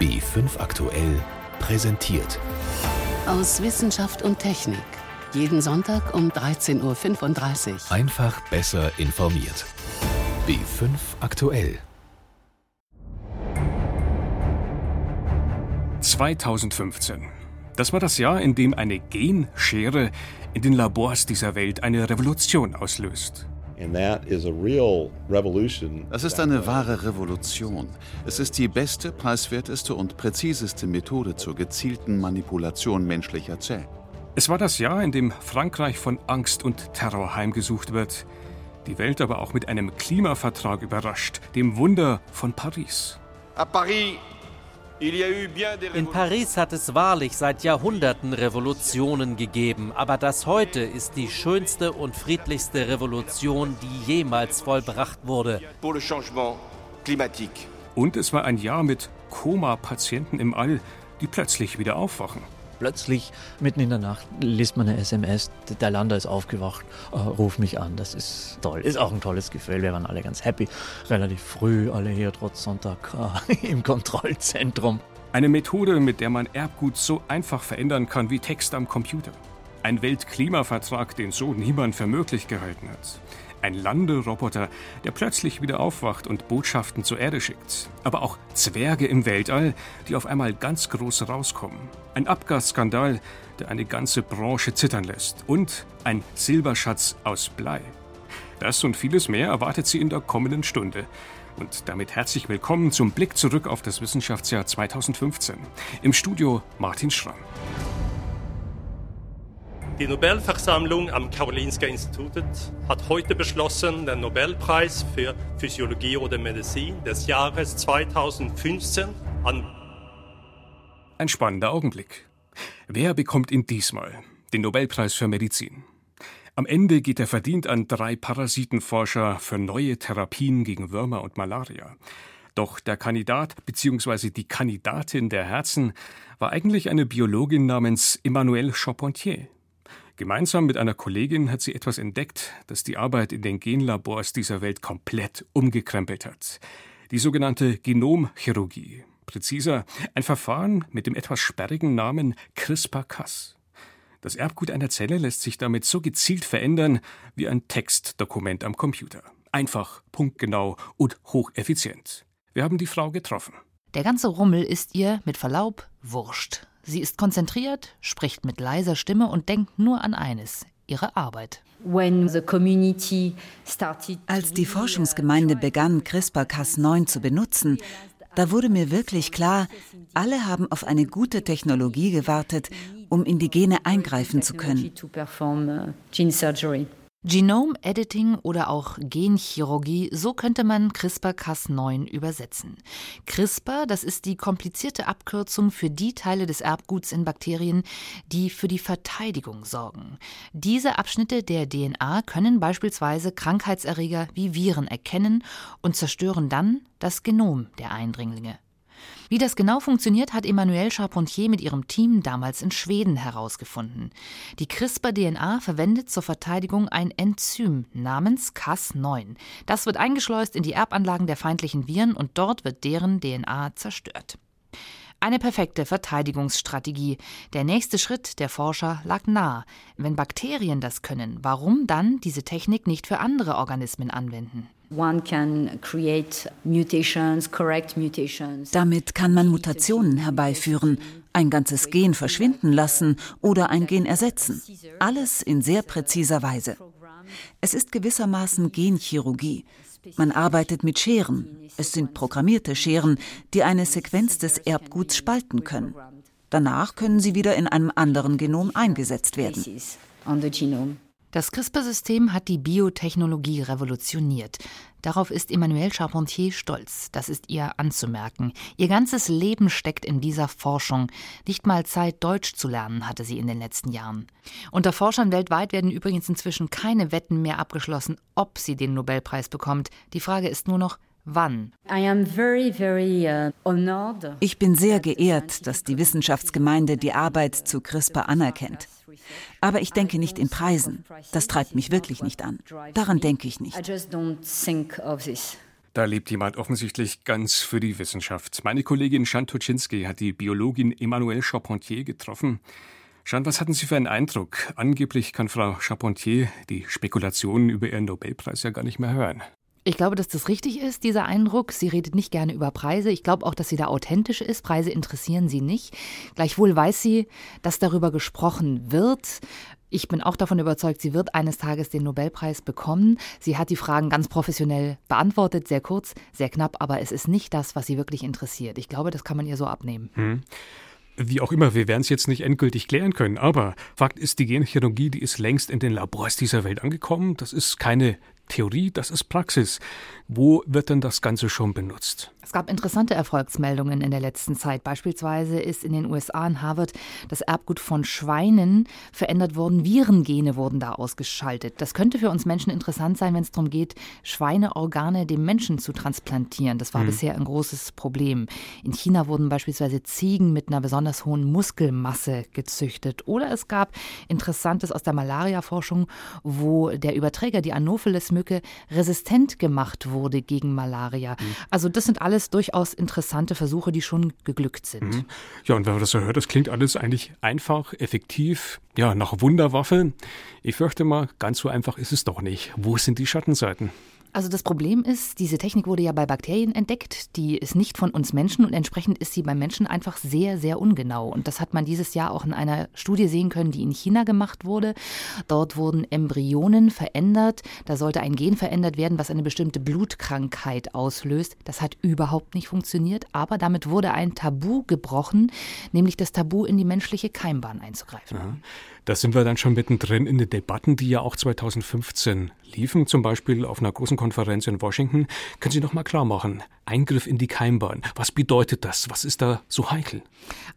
B5 aktuell präsentiert. Aus Wissenschaft und Technik. Jeden Sonntag um 13.35 Uhr. Einfach besser informiert. B5 aktuell. 2015. Das war das Jahr, in dem eine Genschere in den Labors dieser Welt eine Revolution auslöst. Das ist eine wahre Revolution. Es ist die beste, preiswerteste und präziseste Methode zur gezielten Manipulation menschlicher Zellen. Es war das Jahr, in dem Frankreich von Angst und Terror heimgesucht wird. Die Welt aber auch mit einem Klimavertrag überrascht, dem Wunder von Paris. À Paris, in Paris hat es wahrlich seit Jahrhunderten Revolutionen gegeben, aber das heute ist die schönste und friedlichste Revolution, die jemals vollbracht wurde. Und es war ein Jahr mit Koma-Patienten im All, die plötzlich wieder aufwachen. Plötzlich, mitten in der Nacht, liest man eine SMS, der Lander ist aufgewacht, äh, ruf mich an. Das ist toll. Ist auch ein tolles Gefühl. Wir waren alle ganz happy. Relativ früh, alle hier trotz Sonntag äh, im Kontrollzentrum. Eine Methode, mit der man Erbgut so einfach verändern kann wie Text am Computer. Ein Weltklimavertrag, den so niemand für möglich gehalten hat. Ein Landeroboter, der plötzlich wieder aufwacht und Botschaften zur Erde schickt. Aber auch Zwerge im Weltall, die auf einmal ganz groß rauskommen. Ein Abgasskandal, der eine ganze Branche zittern lässt. Und ein Silberschatz aus Blei. Das und vieles mehr erwartet Sie in der kommenden Stunde. Und damit herzlich willkommen zum Blick zurück auf das Wissenschaftsjahr 2015. Im Studio Martin Schramm. Die Nobelversammlung am Karolinska Institut hat heute beschlossen, den Nobelpreis für Physiologie oder Medizin des Jahres 2015 an. Ein spannender Augenblick. Wer bekommt ihn diesmal? Den Nobelpreis für Medizin. Am Ende geht er verdient an drei Parasitenforscher für neue Therapien gegen Würmer und Malaria. Doch der Kandidat bzw. die Kandidatin der Herzen war eigentlich eine Biologin namens Emmanuelle Charpentier. Gemeinsam mit einer Kollegin hat sie etwas entdeckt, das die Arbeit in den Genlabors dieser Welt komplett umgekrempelt hat. Die sogenannte Genomchirurgie. Präziser, ein Verfahren mit dem etwas sperrigen Namen CRISPR-Cas. Das Erbgut einer Zelle lässt sich damit so gezielt verändern wie ein Textdokument am Computer. Einfach, punktgenau und hocheffizient. Wir haben die Frau getroffen. Der ganze Rummel ist ihr, mit Verlaub, wurscht. Sie ist konzentriert, spricht mit leiser Stimme und denkt nur an eines, ihre Arbeit. Als die Forschungsgemeinde begann, CRISPR-Cas9 zu benutzen, da wurde mir wirklich klar, alle haben auf eine gute Technologie gewartet, um in die Gene eingreifen zu können. Genome Editing oder auch Genchirurgie, so könnte man CRISPR-Cas9 übersetzen. CRISPR, das ist die komplizierte Abkürzung für die Teile des Erbguts in Bakterien, die für die Verteidigung sorgen. Diese Abschnitte der DNA können beispielsweise Krankheitserreger wie Viren erkennen und zerstören dann das Genom der Eindringlinge. Wie das genau funktioniert, hat Emmanuelle Charpentier mit ihrem Team damals in Schweden herausgefunden. Die CRISPR-DNA verwendet zur Verteidigung ein Enzym namens Cas9. Das wird eingeschleust in die Erbanlagen der feindlichen Viren und dort wird deren DNA zerstört. Eine perfekte Verteidigungsstrategie. Der nächste Schritt der Forscher lag nah. Wenn Bakterien das können, warum dann diese Technik nicht für andere Organismen anwenden? Damit kann man Mutationen herbeiführen, ein ganzes Gen verschwinden lassen oder ein Gen ersetzen. Alles in sehr präziser Weise. Es ist gewissermaßen Genchirurgie. Man arbeitet mit Scheren. Es sind programmierte Scheren, die eine Sequenz des Erbguts spalten können. Danach können sie wieder in einem anderen Genom eingesetzt werden. Das CRISPR-System hat die Biotechnologie revolutioniert. Darauf ist Emmanuelle Charpentier stolz. Das ist ihr anzumerken. Ihr ganzes Leben steckt in dieser Forschung. Nicht mal Zeit, Deutsch zu lernen, hatte sie in den letzten Jahren. Unter Forschern weltweit werden übrigens inzwischen keine Wetten mehr abgeschlossen, ob sie den Nobelpreis bekommt. Die Frage ist nur noch, Wann? Uh, ich bin sehr geehrt, dass die Wissenschaftsgemeinde die Arbeit zu CRISPR anerkennt. Aber ich denke nicht in Preisen. Das treibt mich wirklich nicht an. Daran denke ich nicht. Da lebt jemand offensichtlich ganz für die Wissenschaft. Meine Kollegin Jeanne Toczynski hat die Biologin Emmanuelle Charpentier getroffen. Jeanne, was hatten Sie für einen Eindruck? Angeblich kann Frau Charpentier die Spekulationen über ihren Nobelpreis ja gar nicht mehr hören. Ich glaube, dass das richtig ist, dieser Eindruck. Sie redet nicht gerne über Preise. Ich glaube auch, dass sie da authentisch ist. Preise interessieren sie nicht. Gleichwohl weiß sie, dass darüber gesprochen wird. Ich bin auch davon überzeugt, sie wird eines Tages den Nobelpreis bekommen. Sie hat die Fragen ganz professionell beantwortet, sehr kurz, sehr knapp, aber es ist nicht das, was sie wirklich interessiert. Ich glaube, das kann man ihr so abnehmen. Hm. Wie auch immer, wir werden es jetzt nicht endgültig klären können, aber Fakt ist, die Genchirurgie, die ist längst in den Labors dieser Welt angekommen. Das ist keine Theorie, das ist Praxis. Wo wird denn das Ganze schon benutzt? Es gab interessante Erfolgsmeldungen in der letzten Zeit. Beispielsweise ist in den USA in Harvard das Erbgut von Schweinen verändert worden. Virengene wurden da ausgeschaltet. Das könnte für uns Menschen interessant sein, wenn es darum geht, Schweineorgane dem Menschen zu transplantieren. Das war mhm. bisher ein großes Problem. In China wurden beispielsweise Ziegen mit einer besonders hohen Muskelmasse gezüchtet. Oder es gab Interessantes aus der Malaria-Forschung, wo der Überträger, die Anopheles-Mücke, resistent gemacht wurde gegen Malaria. Mhm. Also das sind alles durchaus interessante Versuche, die schon geglückt sind. Mhm. Ja, und wenn man das so hört, das klingt alles eigentlich einfach, effektiv, ja, nach Wunderwaffe. Ich fürchte mal, ganz so einfach ist es doch nicht. Wo sind die Schattenseiten? Also das Problem ist, diese Technik wurde ja bei Bakterien entdeckt, die ist nicht von uns Menschen und entsprechend ist sie beim Menschen einfach sehr, sehr ungenau. Und das hat man dieses Jahr auch in einer Studie sehen können, die in China gemacht wurde. Dort wurden Embryonen verändert, da sollte ein Gen verändert werden, was eine bestimmte Blutkrankheit auslöst. Das hat überhaupt nicht funktioniert, aber damit wurde ein Tabu gebrochen, nämlich das Tabu in die menschliche Keimbahn einzugreifen. Ja. Da sind wir dann schon mittendrin in den Debatten, die ja auch 2015 liefen, zum Beispiel auf einer großen Konferenz in Washington. Können Sie noch mal klar machen, Eingriff in die Keimbahn, was bedeutet das? Was ist da so heikel?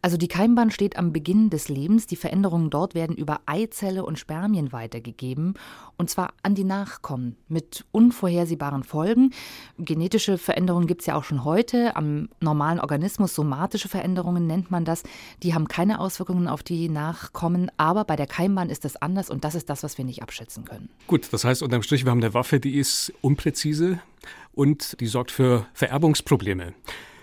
Also die Keimbahn steht am Beginn des Lebens. Die Veränderungen dort werden über Eizelle und Spermien weitergegeben und zwar an die Nachkommen mit unvorhersehbaren Folgen. Genetische Veränderungen gibt es ja auch schon heute. Am normalen Organismus, somatische Veränderungen nennt man das, die haben keine Auswirkungen auf die Nachkommen, aber bei der Keimbahn ist das anders und das ist das, was wir nicht abschätzen können. Gut, das heißt unterm Strich, wir haben eine Waffe, die ist unpräzise und die sorgt für Vererbungsprobleme.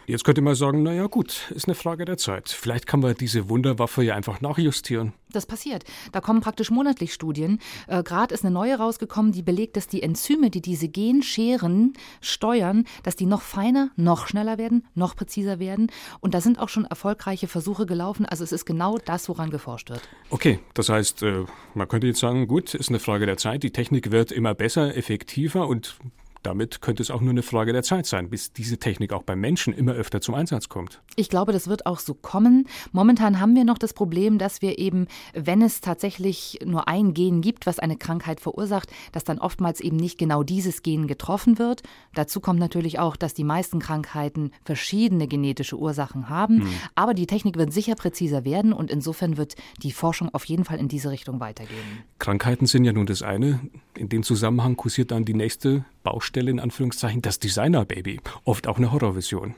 Jetzt könnte man sagen, naja gut, ist eine Frage der Zeit. Vielleicht kann man diese Wunderwaffe ja einfach nachjustieren. Das passiert. Da kommen praktisch monatlich Studien. Äh, Gerade ist eine neue rausgekommen, die belegt, dass die Enzyme, die diese Genscheren steuern, dass die noch feiner, noch schneller werden, noch präziser werden. Und da sind auch schon erfolgreiche Versuche gelaufen. Also es ist genau das, woran geforscht wird. Okay, das heißt, äh, man könnte jetzt sagen, gut, ist eine Frage der Zeit. Die Technik wird immer besser, effektiver und damit könnte es auch nur eine Frage der Zeit sein, bis diese Technik auch beim Menschen immer öfter zum Einsatz kommt. Ich glaube, das wird auch so kommen. Momentan haben wir noch das Problem, dass wir eben, wenn es tatsächlich nur ein Gen gibt, was eine Krankheit verursacht, dass dann oftmals eben nicht genau dieses Gen getroffen wird. Dazu kommt natürlich auch, dass die meisten Krankheiten verschiedene genetische Ursachen haben. Hm. Aber die Technik wird sicher präziser werden und insofern wird die Forschung auf jeden Fall in diese Richtung weitergehen. Krankheiten sind ja nun das eine. In dem Zusammenhang kursiert dann die nächste Baustelle in Anführungszeichen, das Designer-Baby. Oft auch eine Horrorvision.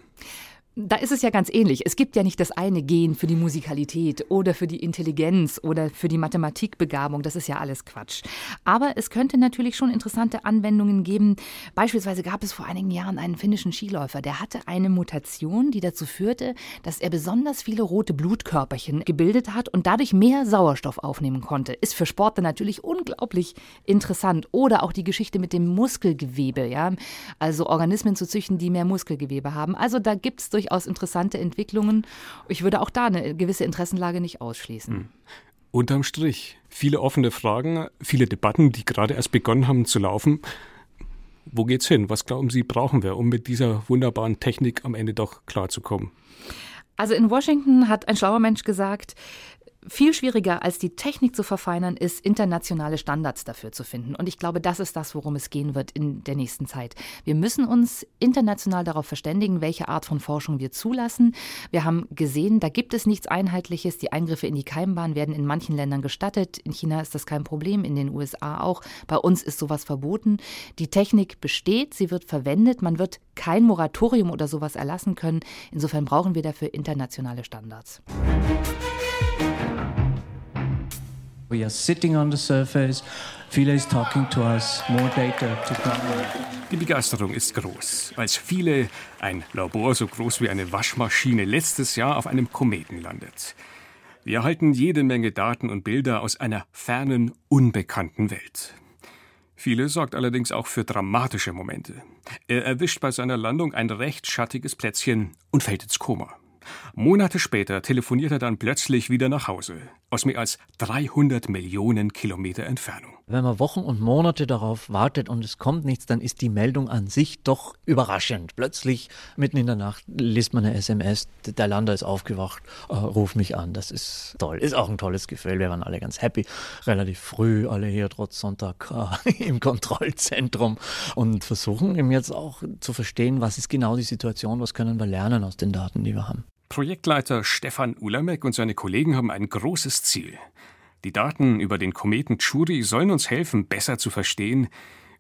Da ist es ja ganz ähnlich. Es gibt ja nicht das eine Gen für die Musikalität oder für die Intelligenz oder für die Mathematikbegabung. Das ist ja alles Quatsch. Aber es könnte natürlich schon interessante Anwendungen geben. Beispielsweise gab es vor einigen Jahren einen finnischen Skiläufer, der hatte eine Mutation, die dazu führte, dass er besonders viele rote Blutkörperchen gebildet hat und dadurch mehr Sauerstoff aufnehmen konnte. Ist für Sportler natürlich unglaublich interessant. Oder auch die Geschichte mit dem Muskelgewebe, ja. Also Organismen zu züchten, die mehr Muskelgewebe haben. Also da gibt es durchaus interessante Entwicklungen. Ich würde auch da eine gewisse Interessenlage nicht ausschließen. Hm. Unterm Strich viele offene Fragen, viele Debatten, die gerade erst begonnen haben zu laufen. Wo geht's hin? Was glauben Sie, brauchen wir, um mit dieser wunderbaren Technik am Ende doch klarzukommen? Also in Washington hat ein schlauer Mensch gesagt, viel schwieriger als die Technik zu verfeinern ist, internationale Standards dafür zu finden. Und ich glaube, das ist das, worum es gehen wird in der nächsten Zeit. Wir müssen uns international darauf verständigen, welche Art von Forschung wir zulassen. Wir haben gesehen, da gibt es nichts Einheitliches. Die Eingriffe in die Keimbahn werden in manchen Ländern gestattet. In China ist das kein Problem, in den USA auch. Bei uns ist sowas verboten. Die Technik besteht, sie wird verwendet. Man wird kein Moratorium oder sowas erlassen können. Insofern brauchen wir dafür internationale Standards. We are sitting on the surface. Phila is talking to us. More data to come. Die Begeisterung ist groß, als viele, ein Labor so groß wie eine Waschmaschine, letztes Jahr auf einem Kometen landet. Wir erhalten jede Menge Daten und Bilder aus einer fernen, unbekannten Welt. Viele sorgt allerdings auch für dramatische Momente. Er erwischt bei seiner Landung ein recht schattiges Plätzchen und fällt ins Koma. Monate später telefoniert er dann plötzlich wieder nach Hause, aus mehr als 300 Millionen Kilometer Entfernung. Wenn man Wochen und Monate darauf wartet und es kommt nichts, dann ist die Meldung an sich doch überraschend. Plötzlich, mitten in der Nacht, liest man eine SMS, der Lander ist aufgewacht, äh, ruf mich an. Das ist toll. Ist auch ein tolles Gefühl. Wir waren alle ganz happy. Relativ früh, alle hier trotz Sonntag äh, im Kontrollzentrum und versuchen eben jetzt auch zu verstehen, was ist genau die Situation, was können wir lernen aus den Daten, die wir haben. Projektleiter Stefan Ulamek und seine Kollegen haben ein großes Ziel. Die Daten über den Kometen Churi sollen uns helfen, besser zu verstehen,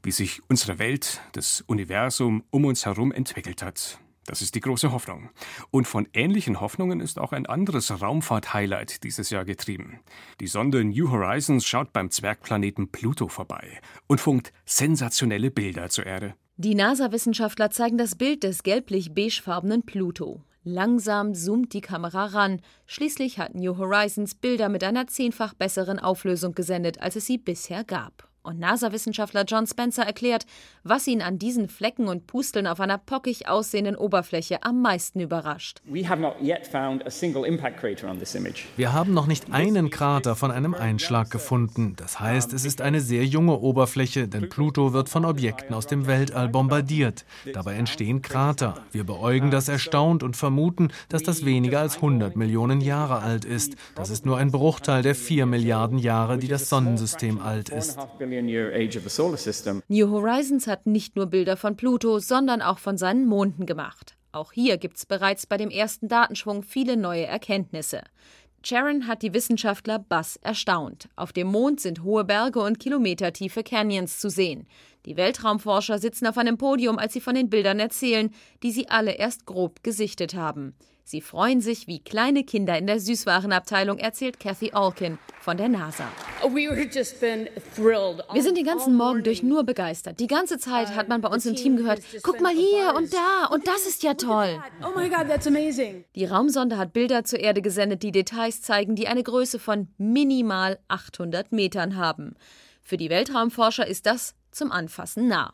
wie sich unsere Welt, das Universum um uns herum entwickelt hat. Das ist die große Hoffnung. Und von ähnlichen Hoffnungen ist auch ein anderes Raumfahrt-Highlight dieses Jahr getrieben. Die Sonde New Horizons schaut beim Zwergplaneten Pluto vorbei und funkt sensationelle Bilder zur Erde. Die NASA-Wissenschaftler zeigen das Bild des gelblich-beigefarbenen Pluto. Langsam zoomt die Kamera ran. Schließlich hat New Horizons Bilder mit einer zehnfach besseren Auflösung gesendet, als es sie bisher gab. Und NASA-Wissenschaftler John Spencer erklärt, was ihn an diesen Flecken und Pusteln auf einer pockig aussehenden Oberfläche am meisten überrascht. Wir haben noch nicht einen Krater von einem Einschlag gefunden. Das heißt, es ist eine sehr junge Oberfläche, denn Pluto wird von Objekten aus dem Weltall bombardiert. Dabei entstehen Krater. Wir beäugen das erstaunt und vermuten, dass das weniger als 100 Millionen Jahre alt ist. Das ist nur ein Bruchteil der 4 Milliarden Jahre, die das Sonnensystem alt ist. New Horizons hat nicht nur Bilder von Pluto, sondern auch von seinen Monden gemacht. Auch hier gibt es bereits bei dem ersten Datenschwung viele neue Erkenntnisse. Sharon hat die Wissenschaftler Bass erstaunt. Auf dem Mond sind hohe Berge und kilometertiefe Canyons zu sehen. Die Weltraumforscher sitzen auf einem Podium, als sie von den Bildern erzählen, die sie alle erst grob gesichtet haben. Sie freuen sich wie kleine Kinder in der Süßwarenabteilung, erzählt Kathy Alkin von der NASA. Wir sind den ganzen Morgen durch nur begeistert. Die ganze Zeit hat man bei uns im Team gehört, guck mal hier und da und das ist ja toll. Oh die Raumsonde hat Bilder zur Erde gesendet, die Details zeigen, die eine Größe von minimal 800 Metern haben. Für die Weltraumforscher ist das zum Anfassen nah.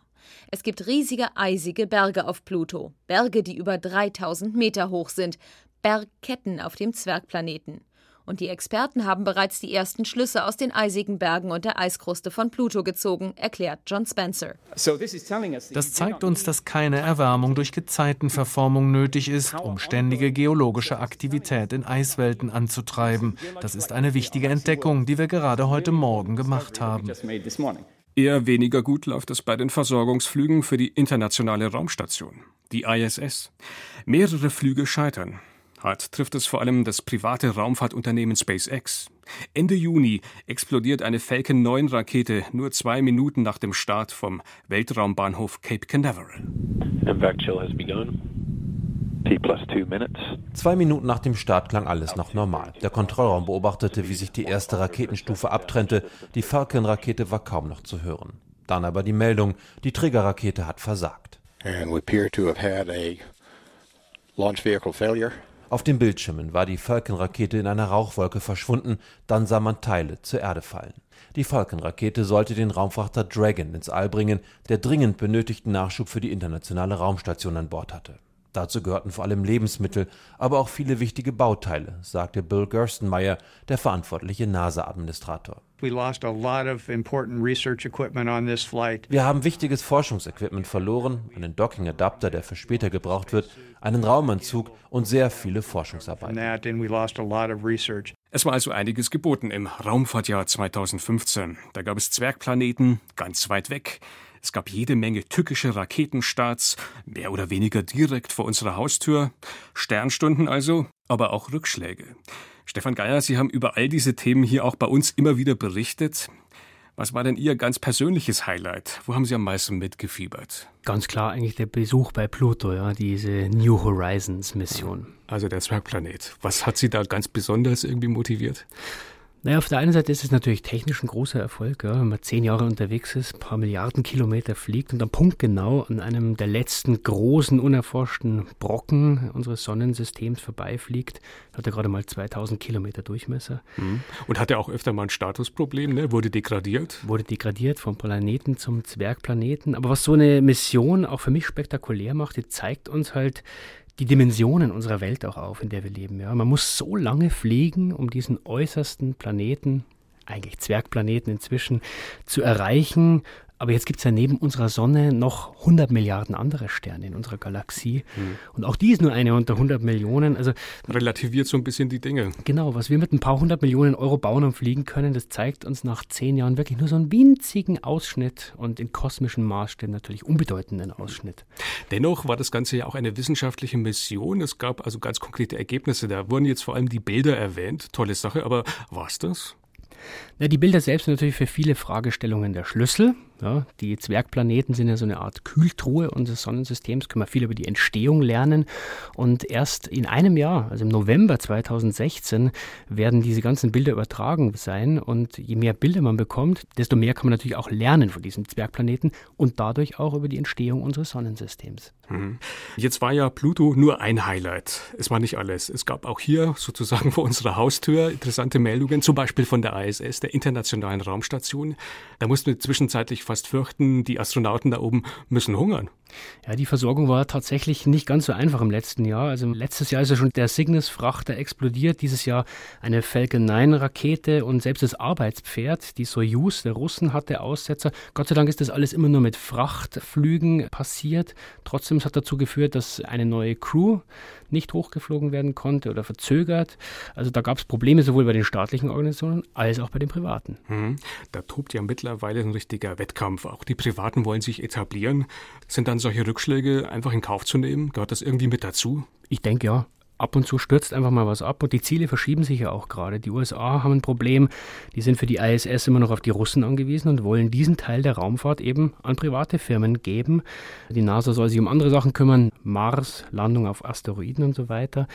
Es gibt riesige eisige Berge auf Pluto, Berge, die über 3000 Meter hoch sind, Bergketten auf dem Zwergplaneten. Und die Experten haben bereits die ersten Schlüsse aus den eisigen Bergen und der Eiskruste von Pluto gezogen, erklärt John Spencer. Das zeigt uns, dass keine Erwärmung durch Gezeitenverformung nötig ist, um ständige geologische Aktivität in Eiswelten anzutreiben. Das ist eine wichtige Entdeckung, die wir gerade heute Morgen gemacht haben. Eher weniger gut läuft es bei den Versorgungsflügen für die internationale Raumstation, die ISS. Mehrere Flüge scheitern. Hart trifft es vor allem das private Raumfahrtunternehmen SpaceX. Ende Juni explodiert eine Falcon 9 Rakete nur zwei Minuten nach dem Start vom Weltraumbahnhof Cape Canaveral. Impact chill has begun. Zwei Minuten nach dem Start klang alles noch normal. Der Kontrollraum beobachtete, wie sich die erste Raketenstufe abtrennte. Die Falcon-Rakete war kaum noch zu hören. Dann aber die Meldung, die Trägerrakete hat versagt. Auf den Bildschirmen war die Falcon-Rakete in einer Rauchwolke verschwunden, dann sah man Teile zur Erde fallen. Die Falcon-Rakete sollte den Raumfrachter Dragon ins All bringen, der dringend benötigten Nachschub für die internationale Raumstation an Bord hatte. Dazu gehörten vor allem Lebensmittel, aber auch viele wichtige Bauteile, sagte Bill Gerstenmaier, der verantwortliche NASA-Administrator. Wir haben wichtiges Forschungsequipment verloren, einen Docking-Adapter, der für später gebraucht wird, einen Raumanzug und sehr viele Forschungsarbeiten. Es war also einiges geboten im Raumfahrtjahr 2015. Da gab es Zwergplaneten ganz weit weg. Es gab jede Menge tückische Raketenstarts, mehr oder weniger direkt vor unserer Haustür. Sternstunden also, aber auch Rückschläge. Stefan Geier, Sie haben über all diese Themen hier auch bei uns immer wieder berichtet. Was war denn Ihr ganz persönliches Highlight? Wo haben Sie am meisten mitgefiebert? Ganz klar eigentlich der Besuch bei Pluto, ja, diese New Horizons Mission. Also der Zwergplanet. Was hat Sie da ganz besonders irgendwie motiviert? Naja, auf der einen Seite ist es natürlich technisch ein großer Erfolg, ja, wenn man zehn Jahre unterwegs ist, ein paar Milliarden Kilometer fliegt und dann punktgenau an einem der letzten großen unerforschten Brocken unseres Sonnensystems vorbeifliegt. Hat er gerade mal 2000 Kilometer Durchmesser. Mhm. Und hat er auch öfter mal ein Statusproblem, ne? Wurde degradiert? Wurde degradiert vom Planeten zum Zwergplaneten. Aber was so eine Mission auch für mich spektakulär macht, die zeigt uns halt, die Dimensionen unserer Welt auch auf, in der wir leben. Ja. Man muss so lange fliegen, um diesen äußersten Planeten, eigentlich Zwergplaneten inzwischen, zu erreichen. Aber jetzt gibt es ja neben unserer Sonne noch 100 Milliarden andere Sterne in unserer Galaxie. Mhm. Und auch die ist nur eine unter 100 Millionen. Also Relativiert so ein bisschen die Dinge. Genau, was wir mit ein paar hundert Millionen Euro bauen und fliegen können, das zeigt uns nach zehn Jahren wirklich nur so einen winzigen Ausschnitt und in kosmischen Maßstäben natürlich unbedeutenden Ausschnitt. Dennoch war das Ganze ja auch eine wissenschaftliche Mission. Es gab also ganz konkrete Ergebnisse. Da wurden jetzt vor allem die Bilder erwähnt. Tolle Sache, aber war es das? Ja, die Bilder selbst sind natürlich für viele Fragestellungen der Schlüssel. Ja, die Zwergplaneten sind ja so eine Art Kühltruhe unseres Sonnensystems, können wir viel über die Entstehung lernen. Und erst in einem Jahr, also im November 2016, werden diese ganzen Bilder übertragen sein. Und je mehr Bilder man bekommt, desto mehr kann man natürlich auch lernen von diesen Zwergplaneten und dadurch auch über die Entstehung unseres Sonnensystems. Mhm. Jetzt war ja Pluto nur ein Highlight. Es war nicht alles. Es gab auch hier sozusagen vor unserer Haustür interessante Meldungen, zum Beispiel von der ISS, der Internationalen Raumstation. Da mussten wir zwischenzeitlich fast fürchten, die Astronauten da oben müssen hungern. Ja, die Versorgung war tatsächlich nicht ganz so einfach im letzten Jahr. Also letztes Jahr ist ja schon der Cygnus-Frachter explodiert, dieses Jahr eine Falcon 9-Rakete und selbst das Arbeitspferd, die Soyuz der Russen, hatte Aussetzer. Gott sei Dank ist das alles immer nur mit Frachtflügen passiert. Trotzdem hat dazu geführt, dass eine neue Crew nicht hochgeflogen werden konnte oder verzögert. Also da gab es Probleme sowohl bei den staatlichen Organisationen als auch bei den privaten. Hm. Da tobt ja mittlerweile ein richtiger Wettkampf. Auch die Privaten wollen sich etablieren. Sind dann solche Rückschläge einfach in Kauf zu nehmen? Gehört das irgendwie mit dazu? Ich denke ja ab und zu stürzt einfach mal was ab und die Ziele verschieben sich ja auch gerade. Die USA haben ein Problem, die sind für die ISS immer noch auf die Russen angewiesen und wollen diesen Teil der Raumfahrt eben an private Firmen geben. Die NASA soll sich um andere Sachen kümmern, Mars, Landung auf Asteroiden und so weiter.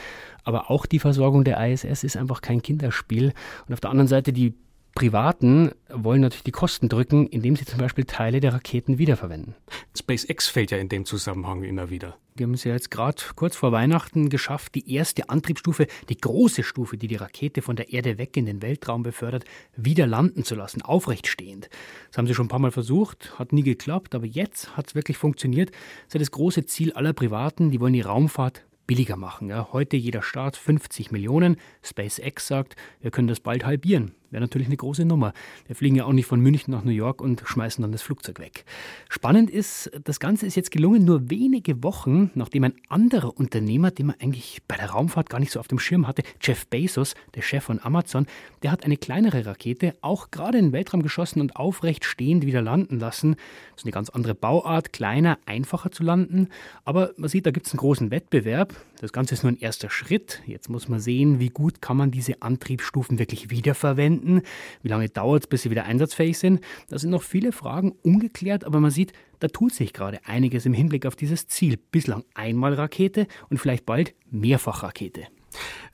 Aber auch die Versorgung der ISS ist einfach kein Kinderspiel. Und auf der anderen Seite die Privaten wollen natürlich die Kosten drücken, indem sie zum Beispiel Teile der Raketen wiederverwenden. SpaceX fällt ja in dem Zusammenhang immer wieder. Wir haben es ja jetzt gerade kurz vor Weihnachten geschafft, die erste Antriebsstufe, die große Stufe, die die Rakete von der Erde weg in den Weltraum befördert, wieder landen zu lassen, aufrecht stehend. Das haben sie schon ein paar Mal versucht, hat nie geklappt, aber jetzt hat es wirklich funktioniert. Das ist ja das große Ziel aller Privaten, die wollen die Raumfahrt billiger machen. Ja. Heute jeder Staat 50 Millionen. SpaceX sagt, wir können das bald halbieren. Wäre natürlich eine große Nummer. Wir fliegen ja auch nicht von München nach New York und schmeißen dann das Flugzeug weg. Spannend ist, das Ganze ist jetzt gelungen, nur wenige Wochen, nachdem ein anderer Unternehmer, den man eigentlich bei der Raumfahrt gar nicht so auf dem Schirm hatte, Jeff Bezos, der Chef von Amazon, der hat eine kleinere Rakete auch gerade in den Weltraum geschossen und aufrecht stehend wieder landen lassen. Das ist eine ganz andere Bauart, kleiner, einfacher zu landen. Aber man sieht, da gibt es einen großen Wettbewerb. Das Ganze ist nur ein erster Schritt. Jetzt muss man sehen, wie gut kann man diese Antriebsstufen wirklich wiederverwenden finden? Wie lange dauert es, bis sie wieder einsatzfähig sind? Da sind noch viele Fragen ungeklärt, aber man sieht, da tut sich gerade einiges im Hinblick auf dieses Ziel. Bislang einmal Rakete und vielleicht bald Mehrfachrakete.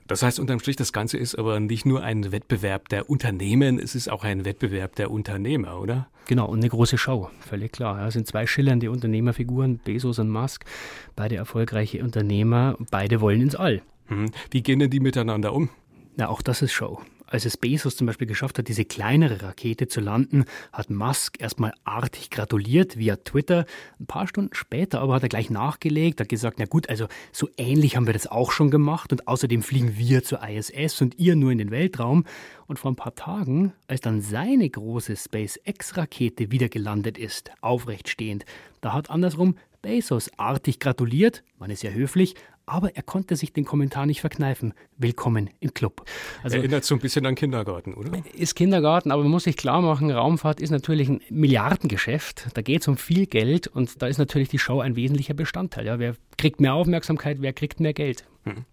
Das heißt unterm Strich, das Ganze ist aber nicht nur ein Wettbewerb der Unternehmen, es ist auch ein Wettbewerb der Unternehmer, oder? Genau, und eine große Show, völlig klar. Es sind zwei schillernde Unternehmerfiguren, Bezos und Musk, beide erfolgreiche Unternehmer, beide wollen ins All. Hm. Wie gehen denn die miteinander um? Na, auch das ist Show. Als es Bezos zum Beispiel geschafft hat, diese kleinere Rakete zu landen, hat Musk erstmal artig gratuliert via Twitter. Ein paar Stunden später aber hat er gleich nachgelegt, hat gesagt, na gut, also so ähnlich haben wir das auch schon gemacht und außerdem fliegen wir zur ISS und ihr nur in den Weltraum. Und vor ein paar Tagen, als dann seine große SpaceX-Rakete wieder gelandet ist, aufrecht stehend, da hat andersrum Bezos artig gratuliert, man ist ja höflich, aber er konnte sich den Kommentar nicht verkneifen. Willkommen im Club. Also, Erinnert so ein bisschen an Kindergarten, oder? Ist Kindergarten, aber man muss sich klar machen, Raumfahrt ist natürlich ein Milliardengeschäft. Da geht es um viel Geld und da ist natürlich die Show ein wesentlicher Bestandteil. Ja, wer kriegt mehr Aufmerksamkeit, wer kriegt mehr Geld? Hm.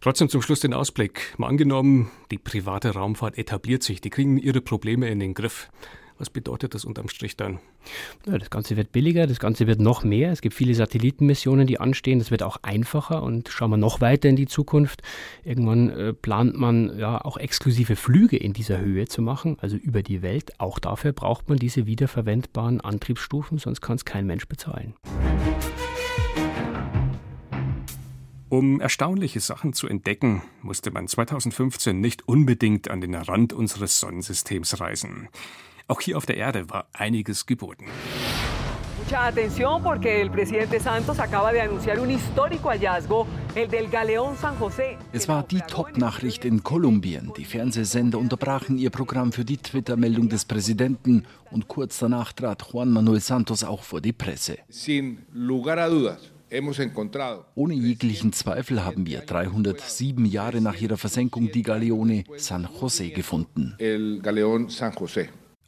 Trotzdem zum Schluss den Ausblick. Mal angenommen, die private Raumfahrt etabliert sich, die kriegen ihre Probleme in den Griff. Was bedeutet das unterm Strich dann? Ja, das Ganze wird billiger, das Ganze wird noch mehr. Es gibt viele Satellitenmissionen, die anstehen. Das wird auch einfacher und schauen wir noch weiter in die Zukunft. Irgendwann äh, plant man ja auch exklusive Flüge in dieser Höhe zu machen, also über die Welt. Auch dafür braucht man diese wiederverwendbaren Antriebsstufen, sonst kann es kein Mensch bezahlen. Um erstaunliche Sachen zu entdecken, musste man 2015 nicht unbedingt an den Rand unseres Sonnensystems reisen. Auch hier auf der Erde war einiges geboten. Mucha atención porque el presidente Santos acaba de anunciar un histórico hallazgo, el del Galeón San José. Es war die Top-Nachricht in Kolumbien. Die Fernsehsender unterbrachen ihr Programm für die Twitter-Meldung des Präsidenten und kurz danach trat Juan Manuel Santos auch vor die Presse. Ohne jeglichen Zweifel haben wir 307 Jahre nach ihrer Versenkung die Galeone San José gefunden.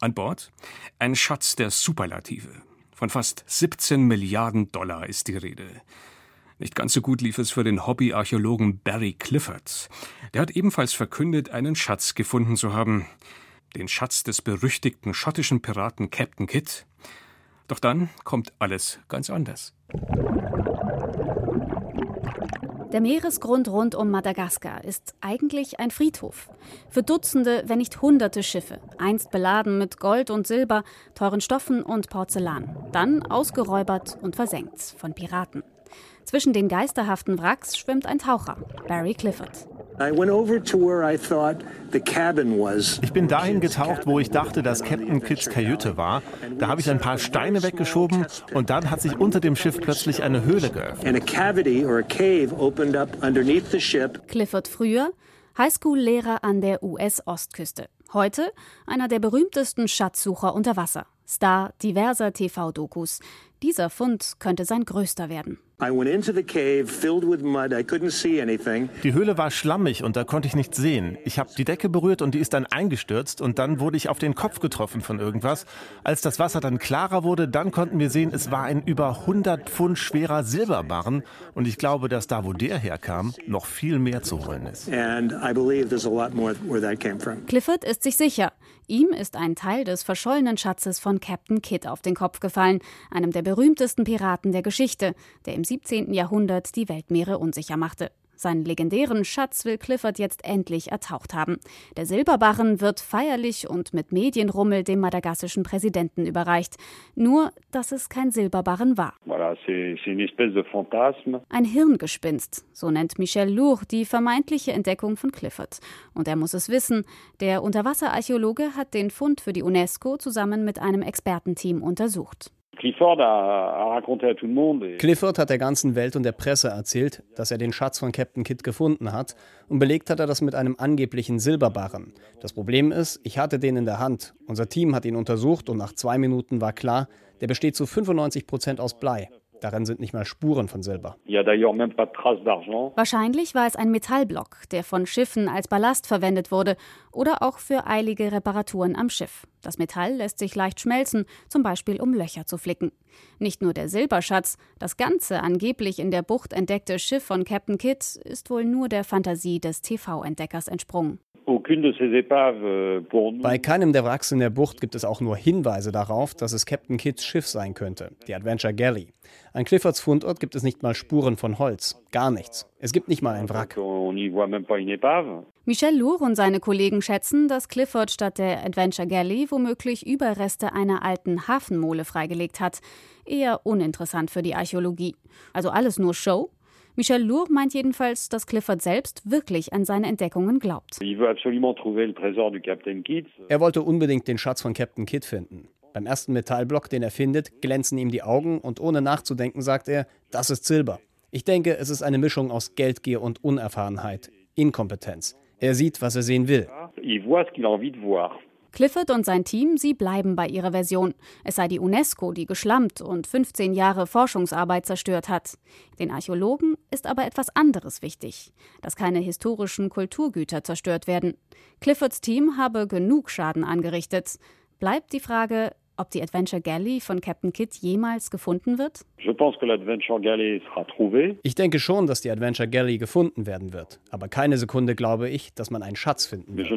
An Bord ein Schatz der Superlative. Von fast 17 Milliarden Dollar ist die Rede. Nicht ganz so gut lief es für den Hobbyarchäologen Barry Clifford. Der hat ebenfalls verkündet, einen Schatz gefunden zu haben. Den Schatz des berüchtigten schottischen Piraten Captain Kidd. Doch dann kommt alles ganz anders. Der Meeresgrund rund um Madagaskar ist eigentlich ein Friedhof. Für Dutzende, wenn nicht Hunderte Schiffe, einst beladen mit Gold und Silber, teuren Stoffen und Porzellan, dann ausgeräubert und versenkt von Piraten. Zwischen den geisterhaften Wracks schwimmt ein Taucher, Barry Clifford. Ich bin dahin getaucht, wo ich dachte, dass Captain Kidds Kajüte war. Da habe ich ein paar Steine weggeschoben und dann hat sich unter dem Schiff plötzlich eine Höhle geöffnet. Clifford früher Highschool-Lehrer an der US-Ostküste. Heute einer der berühmtesten Schatzsucher unter Wasser. Star diverser TV-Dokus. Dieser Fund könnte sein größter werden. Die Höhle war schlammig und da konnte ich nichts sehen. Ich habe die Decke berührt und die ist dann eingestürzt und dann wurde ich auf den Kopf getroffen von irgendwas. Als das Wasser dann klarer wurde, dann konnten wir sehen, es war ein über 100 Pfund schwerer Silberbarren und ich glaube, dass da, wo der herkam, noch viel mehr zu holen ist. Clifford ist sich sicher. Ihm ist ein Teil des verschollenen Schatzes von Captain Kidd auf den Kopf gefallen, einem der berühmtesten Piraten der Geschichte, der im 17. Jahrhundert die Weltmeere unsicher machte. Seinen legendären Schatz will Clifford jetzt endlich ertaucht haben. Der Silberbarren wird feierlich und mit Medienrummel dem madagassischen Präsidenten überreicht. Nur, dass es kein Silberbarren war. Ein Hirngespinst, so nennt Michel Lourd die vermeintliche Entdeckung von Clifford. Und er muss es wissen, der Unterwasserarchäologe hat den Fund für die UNESCO zusammen mit einem Expertenteam untersucht. Clifford hat der ganzen Welt und der Presse erzählt, dass er den Schatz von Captain Kidd gefunden hat und belegt hat er das mit einem angeblichen Silberbarren. Das Problem ist, ich hatte den in der Hand. Unser Team hat ihn untersucht und nach zwei Minuten war klar, der besteht zu 95 Prozent aus Blei. Darin sind nicht mal Spuren von Silber. Wahrscheinlich war es ein Metallblock, der von Schiffen als Ballast verwendet wurde oder auch für eilige Reparaturen am Schiff. Das Metall lässt sich leicht schmelzen, zum Beispiel um Löcher zu flicken. Nicht nur der Silberschatz, das ganze angeblich in der Bucht entdeckte Schiff von Captain Kidd ist wohl nur der Fantasie des TV-Entdeckers entsprungen. Euh, Bei keinem der Wracks in der Bucht gibt es auch nur Hinweise darauf, dass es Captain Kidds Schiff sein könnte, die Adventure Galley. An Cliffords Fundort gibt es nicht mal Spuren von Holz, gar nichts. Es gibt nicht mal ein Wrack. Michel Lour und seine Kollegen schätzen, dass Clifford statt der Adventure Galley womöglich Überreste einer alten Hafenmole freigelegt hat. Eher uninteressant für die Archäologie. Also alles nur Show? Michel Lour meint jedenfalls, dass Clifford selbst wirklich an seine Entdeckungen glaubt. Er wollte unbedingt den Schatz von Captain Kidd finden. Beim ersten Metallblock, den er findet, glänzen ihm die Augen und ohne nachzudenken sagt er, das ist Silber. Ich denke, es ist eine Mischung aus Geldgier und Unerfahrenheit, Inkompetenz. Er sieht, was er sehen will. Clifford und sein Team, sie bleiben bei ihrer Version. Es sei die UNESCO, die geschlampt und 15 Jahre Forschungsarbeit zerstört hat. Den Archäologen ist aber etwas anderes wichtig, dass keine historischen Kulturgüter zerstört werden. Cliffords Team habe genug Schaden angerichtet. Bleibt die Frage, ob die Adventure Galley von Captain Kidd jemals gefunden wird? Ich denke schon, dass die Adventure Galley gefunden werden wird. Aber keine Sekunde glaube ich, dass man einen Schatz finden wird.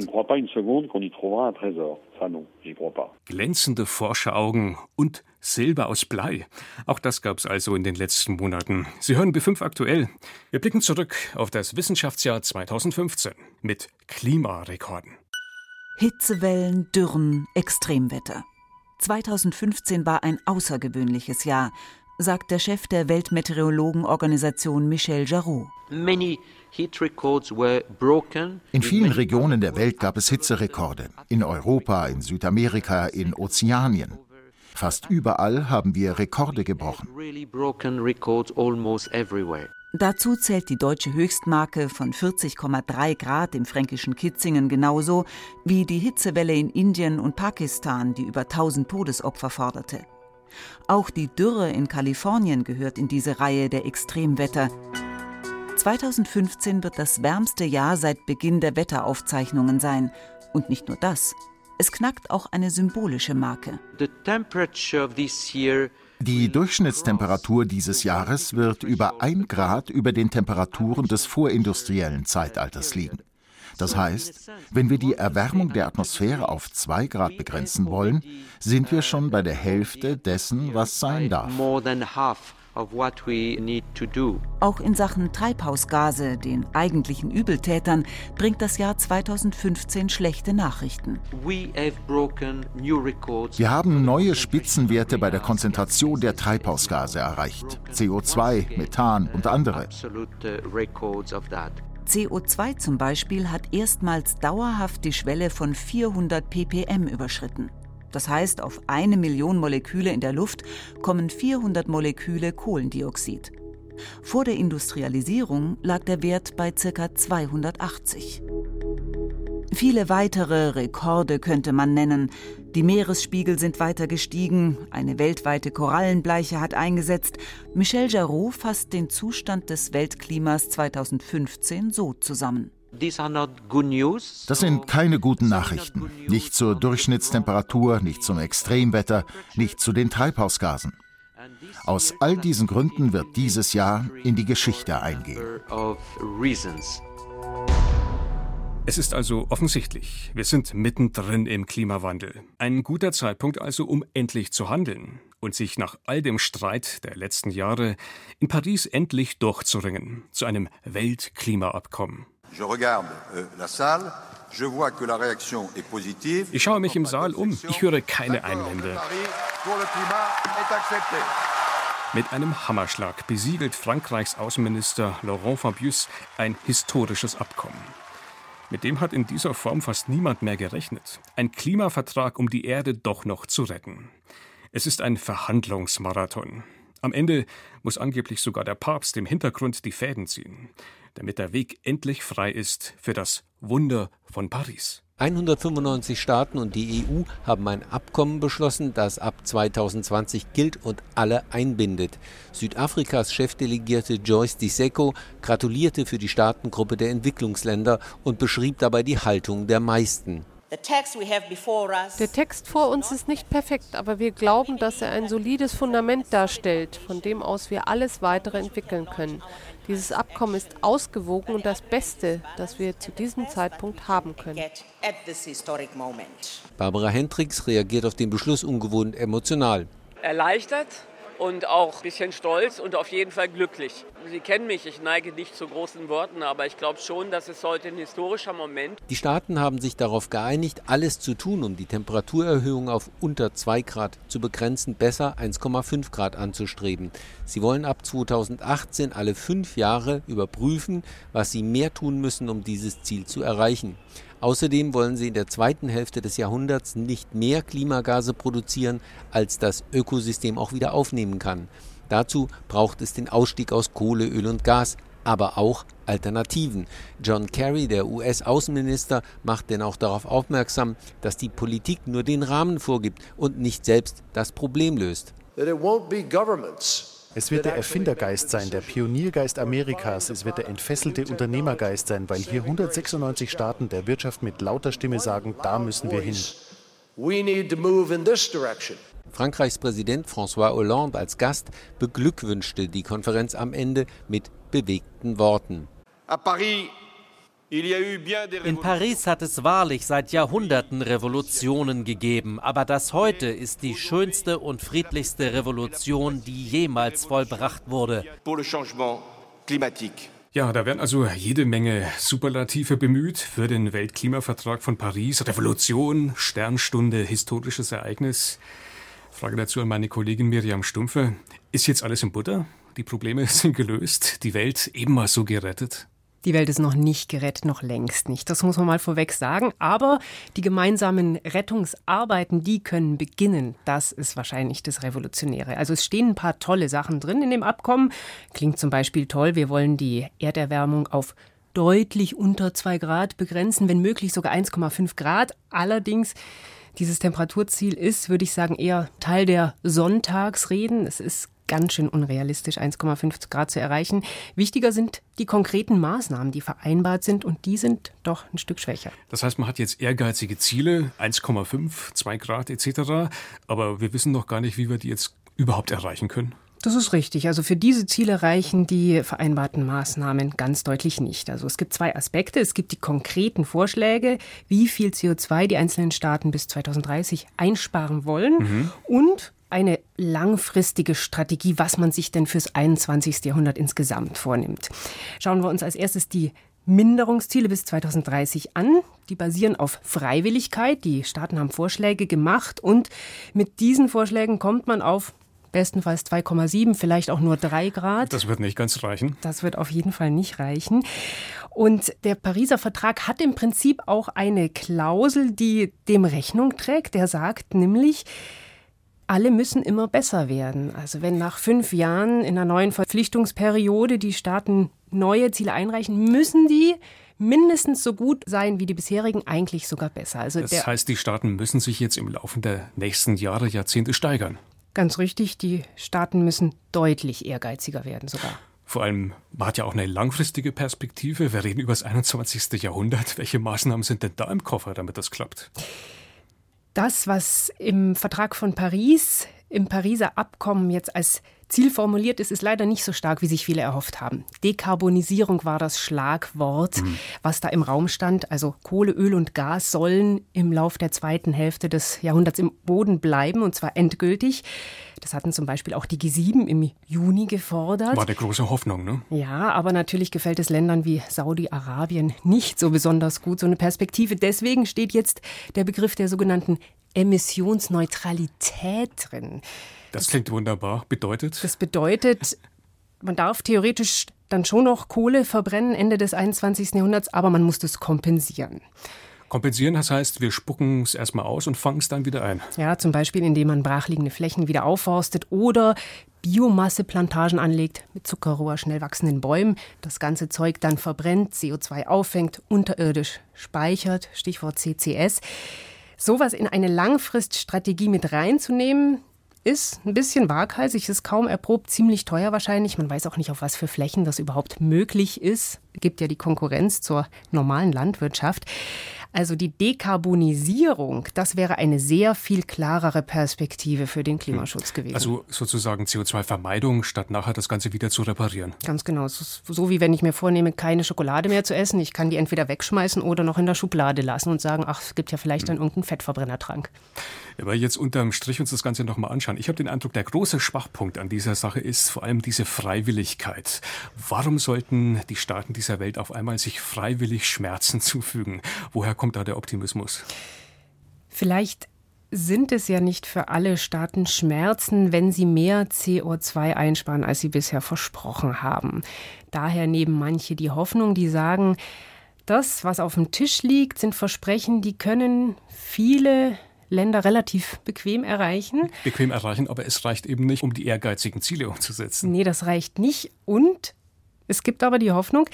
Glänzende Forscheraugen und Silber aus Blei. Auch das gab es also in den letzten Monaten. Sie hören B5 aktuell. Wir blicken zurück auf das Wissenschaftsjahr 2015 mit Klimarekorden. Hitzewellen, Dürren, Extremwetter. 2015 war ein außergewöhnliches Jahr, sagt der Chef der Weltmeteorologenorganisation Michel Jarot. In vielen Regionen der Welt gab es Hitzerekorde. In Europa, in Südamerika, in Ozeanien. Fast überall haben wir Rekorde gebrochen. Dazu zählt die deutsche Höchstmarke von 40,3 Grad im fränkischen Kitzingen genauso wie die Hitzewelle in Indien und Pakistan, die über 1000 Todesopfer forderte. Auch die Dürre in Kalifornien gehört in diese Reihe der Extremwetter. 2015 wird das wärmste Jahr seit Beginn der Wetteraufzeichnungen sein. Und nicht nur das. Es knackt auch eine symbolische Marke. Die Durchschnittstemperatur dieses Jahres wird über ein Grad über den Temperaturen des vorindustriellen Zeitalters liegen. Das heißt, wenn wir die Erwärmung der Atmosphäre auf zwei Grad begrenzen wollen, sind wir schon bei der Hälfte dessen, was sein darf. Auch in Sachen Treibhausgase, den eigentlichen Übeltätern, bringt das Jahr 2015 schlechte Nachrichten. Wir haben neue Spitzenwerte bei der Konzentration der Treibhausgase erreicht. CO2, Methan und andere. CO2 zum Beispiel hat erstmals dauerhaft die Schwelle von 400 ppm überschritten. Das heißt, auf eine Million Moleküle in der Luft kommen 400 Moleküle Kohlendioxid. Vor der Industrialisierung lag der Wert bei ca. 280. Viele weitere Rekorde könnte man nennen. Die Meeresspiegel sind weiter gestiegen, eine weltweite Korallenbleiche hat eingesetzt. Michel Jarot fasst den Zustand des Weltklimas 2015 so zusammen. Das sind keine guten Nachrichten. Nicht zur Durchschnittstemperatur, nicht zum Extremwetter, nicht zu den Treibhausgasen. Aus all diesen Gründen wird dieses Jahr in die Geschichte eingehen. Es ist also offensichtlich, wir sind mittendrin im Klimawandel. Ein guter Zeitpunkt also, um endlich zu handeln und sich nach all dem Streit der letzten Jahre in Paris endlich durchzuringen zu einem Weltklimaabkommen. Euh, ich schaue mich im Saal um. Ich höre keine Einwände. Mit einem Hammerschlag besiegelt Frankreichs Außenminister Laurent Fabius ein historisches Abkommen. Mit dem hat in dieser Form fast niemand mehr gerechnet. Ein Klimavertrag, um die Erde doch noch zu retten. Es ist ein Verhandlungsmarathon. Am Ende muss angeblich sogar der Papst im Hintergrund die Fäden ziehen damit der Weg endlich frei ist für das Wunder von Paris. 195 Staaten und die EU haben ein Abkommen beschlossen, das ab 2020 gilt und alle einbindet. Südafrikas Chefdelegierte Joyce Diseko gratulierte für die Staatengruppe der Entwicklungsländer und beschrieb dabei die Haltung der meisten. Der Text vor uns ist nicht perfekt, aber wir glauben, dass er ein solides Fundament darstellt, von dem aus wir alles weitere entwickeln können. Dieses Abkommen ist ausgewogen und das Beste, das wir zu diesem Zeitpunkt haben können. Barbara Hendricks reagiert auf den Beschluss ungewohnt emotional. Erleichtert, und auch ein bisschen stolz und auf jeden Fall glücklich. Sie kennen mich, ich neige nicht zu großen Worten, aber ich glaube schon, dass es heute ein historischer Moment. Die Staaten haben sich darauf geeinigt, alles zu tun, um die Temperaturerhöhung auf unter 2 Grad zu begrenzen, besser 1,5 Grad anzustreben. Sie wollen ab 2018 alle fünf Jahre überprüfen, was sie mehr tun müssen, um dieses Ziel zu erreichen. Außerdem wollen sie in der zweiten Hälfte des Jahrhunderts nicht mehr Klimagase produzieren, als das Ökosystem auch wieder aufnehmen kann. Dazu braucht es den Ausstieg aus Kohle, Öl und Gas, aber auch Alternativen. John Kerry, der US-Außenminister, macht denn auch darauf aufmerksam, dass die Politik nur den Rahmen vorgibt und nicht selbst das Problem löst. That it won't be governments es wird der Erfindergeist sein, der Pioniergeist Amerikas. Es wird der entfesselte Unternehmergeist sein, weil hier 196 Staaten der Wirtschaft mit lauter Stimme sagen, da müssen wir hin. Frankreichs Präsident François Hollande als Gast beglückwünschte die Konferenz am Ende mit bewegten Worten. In Paris hat es wahrlich seit Jahrhunderten Revolutionen gegeben, aber das heute ist die schönste und friedlichste Revolution, die jemals vollbracht wurde. Ja, da werden also jede Menge Superlative bemüht für den Weltklimavertrag von Paris. Revolution, Sternstunde, historisches Ereignis. Frage dazu an meine Kollegin Miriam Stumpfe. Ist jetzt alles in Butter? Die Probleme sind gelöst, die Welt eben mal so gerettet? Die Welt ist noch nicht gerettet, noch längst nicht. Das muss man mal vorweg sagen. Aber die gemeinsamen Rettungsarbeiten, die können beginnen. Das ist wahrscheinlich das Revolutionäre. Also es stehen ein paar tolle Sachen drin in dem Abkommen. Klingt zum Beispiel toll. Wir wollen die Erderwärmung auf deutlich unter zwei Grad begrenzen, wenn möglich sogar 1,5 Grad. Allerdings dieses Temperaturziel ist, würde ich sagen, eher Teil der Sonntagsreden. Es ist ganz schön unrealistisch, 1,5 Grad zu erreichen. Wichtiger sind die konkreten Maßnahmen, die vereinbart sind, und die sind doch ein Stück schwächer. Das heißt, man hat jetzt ehrgeizige Ziele, 1,5, 2 Grad etc., aber wir wissen noch gar nicht, wie wir die jetzt überhaupt erreichen können. Das ist richtig. Also für diese Ziele reichen die vereinbarten Maßnahmen ganz deutlich nicht. Also es gibt zwei Aspekte. Es gibt die konkreten Vorschläge, wie viel CO2 die einzelnen Staaten bis 2030 einsparen wollen mhm. und eine langfristige Strategie, was man sich denn fürs 21. Jahrhundert insgesamt vornimmt. Schauen wir uns als erstes die Minderungsziele bis 2030 an. Die basieren auf Freiwilligkeit. Die Staaten haben Vorschläge gemacht und mit diesen Vorschlägen kommt man auf bestenfalls 2,7, vielleicht auch nur 3 Grad. Das wird nicht ganz reichen. Das wird auf jeden Fall nicht reichen. Und der Pariser Vertrag hat im Prinzip auch eine Klausel, die dem Rechnung trägt. Der sagt nämlich, alle müssen immer besser werden. Also wenn nach fünf Jahren in einer neuen Verpflichtungsperiode die Staaten neue Ziele einreichen, müssen die mindestens so gut sein wie die bisherigen, eigentlich sogar besser. Also das heißt, die Staaten müssen sich jetzt im Laufe der nächsten Jahre, Jahrzehnte steigern. Ganz richtig, die Staaten müssen deutlich ehrgeiziger werden sogar. Vor allem, hat ja auch eine langfristige Perspektive. Wir reden über das 21. Jahrhundert. Welche Maßnahmen sind denn da im Koffer, damit das klappt? Das, was im Vertrag von Paris, im Pariser Abkommen jetzt als Ziel formuliert ist, ist leider nicht so stark, wie sich viele erhofft haben. Dekarbonisierung war das Schlagwort, mhm. was da im Raum stand. Also Kohle, Öl und Gas sollen im Lauf der zweiten Hälfte des Jahrhunderts im Boden bleiben, und zwar endgültig. Das hatten zum Beispiel auch die G7 im Juni gefordert. War der große Hoffnung, ne? Ja, aber natürlich gefällt es Ländern wie Saudi-Arabien nicht so besonders gut, so eine Perspektive. Deswegen steht jetzt der Begriff der sogenannten Emissionsneutralität drin. Das klingt wunderbar. Bedeutet? Das bedeutet, man darf theoretisch dann schon noch Kohle verbrennen Ende des 21. Jahrhunderts, aber man muss das kompensieren. Kompensieren, das heißt, wir spucken es erstmal aus und fangen es dann wieder ein. Ja, zum Beispiel, indem man brachliegende Flächen wieder aufforstet oder Biomasseplantagen anlegt mit zuckerrohr schnell wachsenden Bäumen, das ganze Zeug dann verbrennt, CO2 auffängt, unterirdisch speichert, Stichwort CCS. Sowas in eine Langfriststrategie mit reinzunehmen, ist ein bisschen waghalsig, ist kaum erprobt, ziemlich teuer wahrscheinlich. Man weiß auch nicht, auf was für Flächen das überhaupt möglich ist. Gibt ja die Konkurrenz zur normalen Landwirtschaft. Also die Dekarbonisierung, das wäre eine sehr viel klarere Perspektive für den Klimaschutz gewesen. Also sozusagen CO2-Vermeidung, statt nachher das Ganze wieder zu reparieren. Ganz genau. So wie wenn ich mir vornehme, keine Schokolade mehr zu essen. Ich kann die entweder wegschmeißen oder noch in der Schublade lassen und sagen, ach, es gibt ja vielleicht dann irgendeinen Fettverbrennertrank. Ja, aber jetzt unterm Strich uns das Ganze nochmal anschauen. Ich habe den Eindruck, der große Schwachpunkt an dieser Sache ist vor allem diese Freiwilligkeit. Warum sollten die Staaten dieser Welt auf einmal sich freiwillig Schmerzen zufügen? Woher kommt da der Optimismus? Vielleicht sind es ja nicht für alle Staaten Schmerzen, wenn sie mehr CO2 einsparen, als sie bisher versprochen haben. Daher nehmen manche die Hoffnung, die sagen, das, was auf dem Tisch liegt, sind Versprechen, die können viele Länder relativ bequem erreichen. Bequem erreichen, aber es reicht eben nicht, um die ehrgeizigen Ziele umzusetzen. Nee, das reicht nicht. Und es gibt aber die Hoffnung,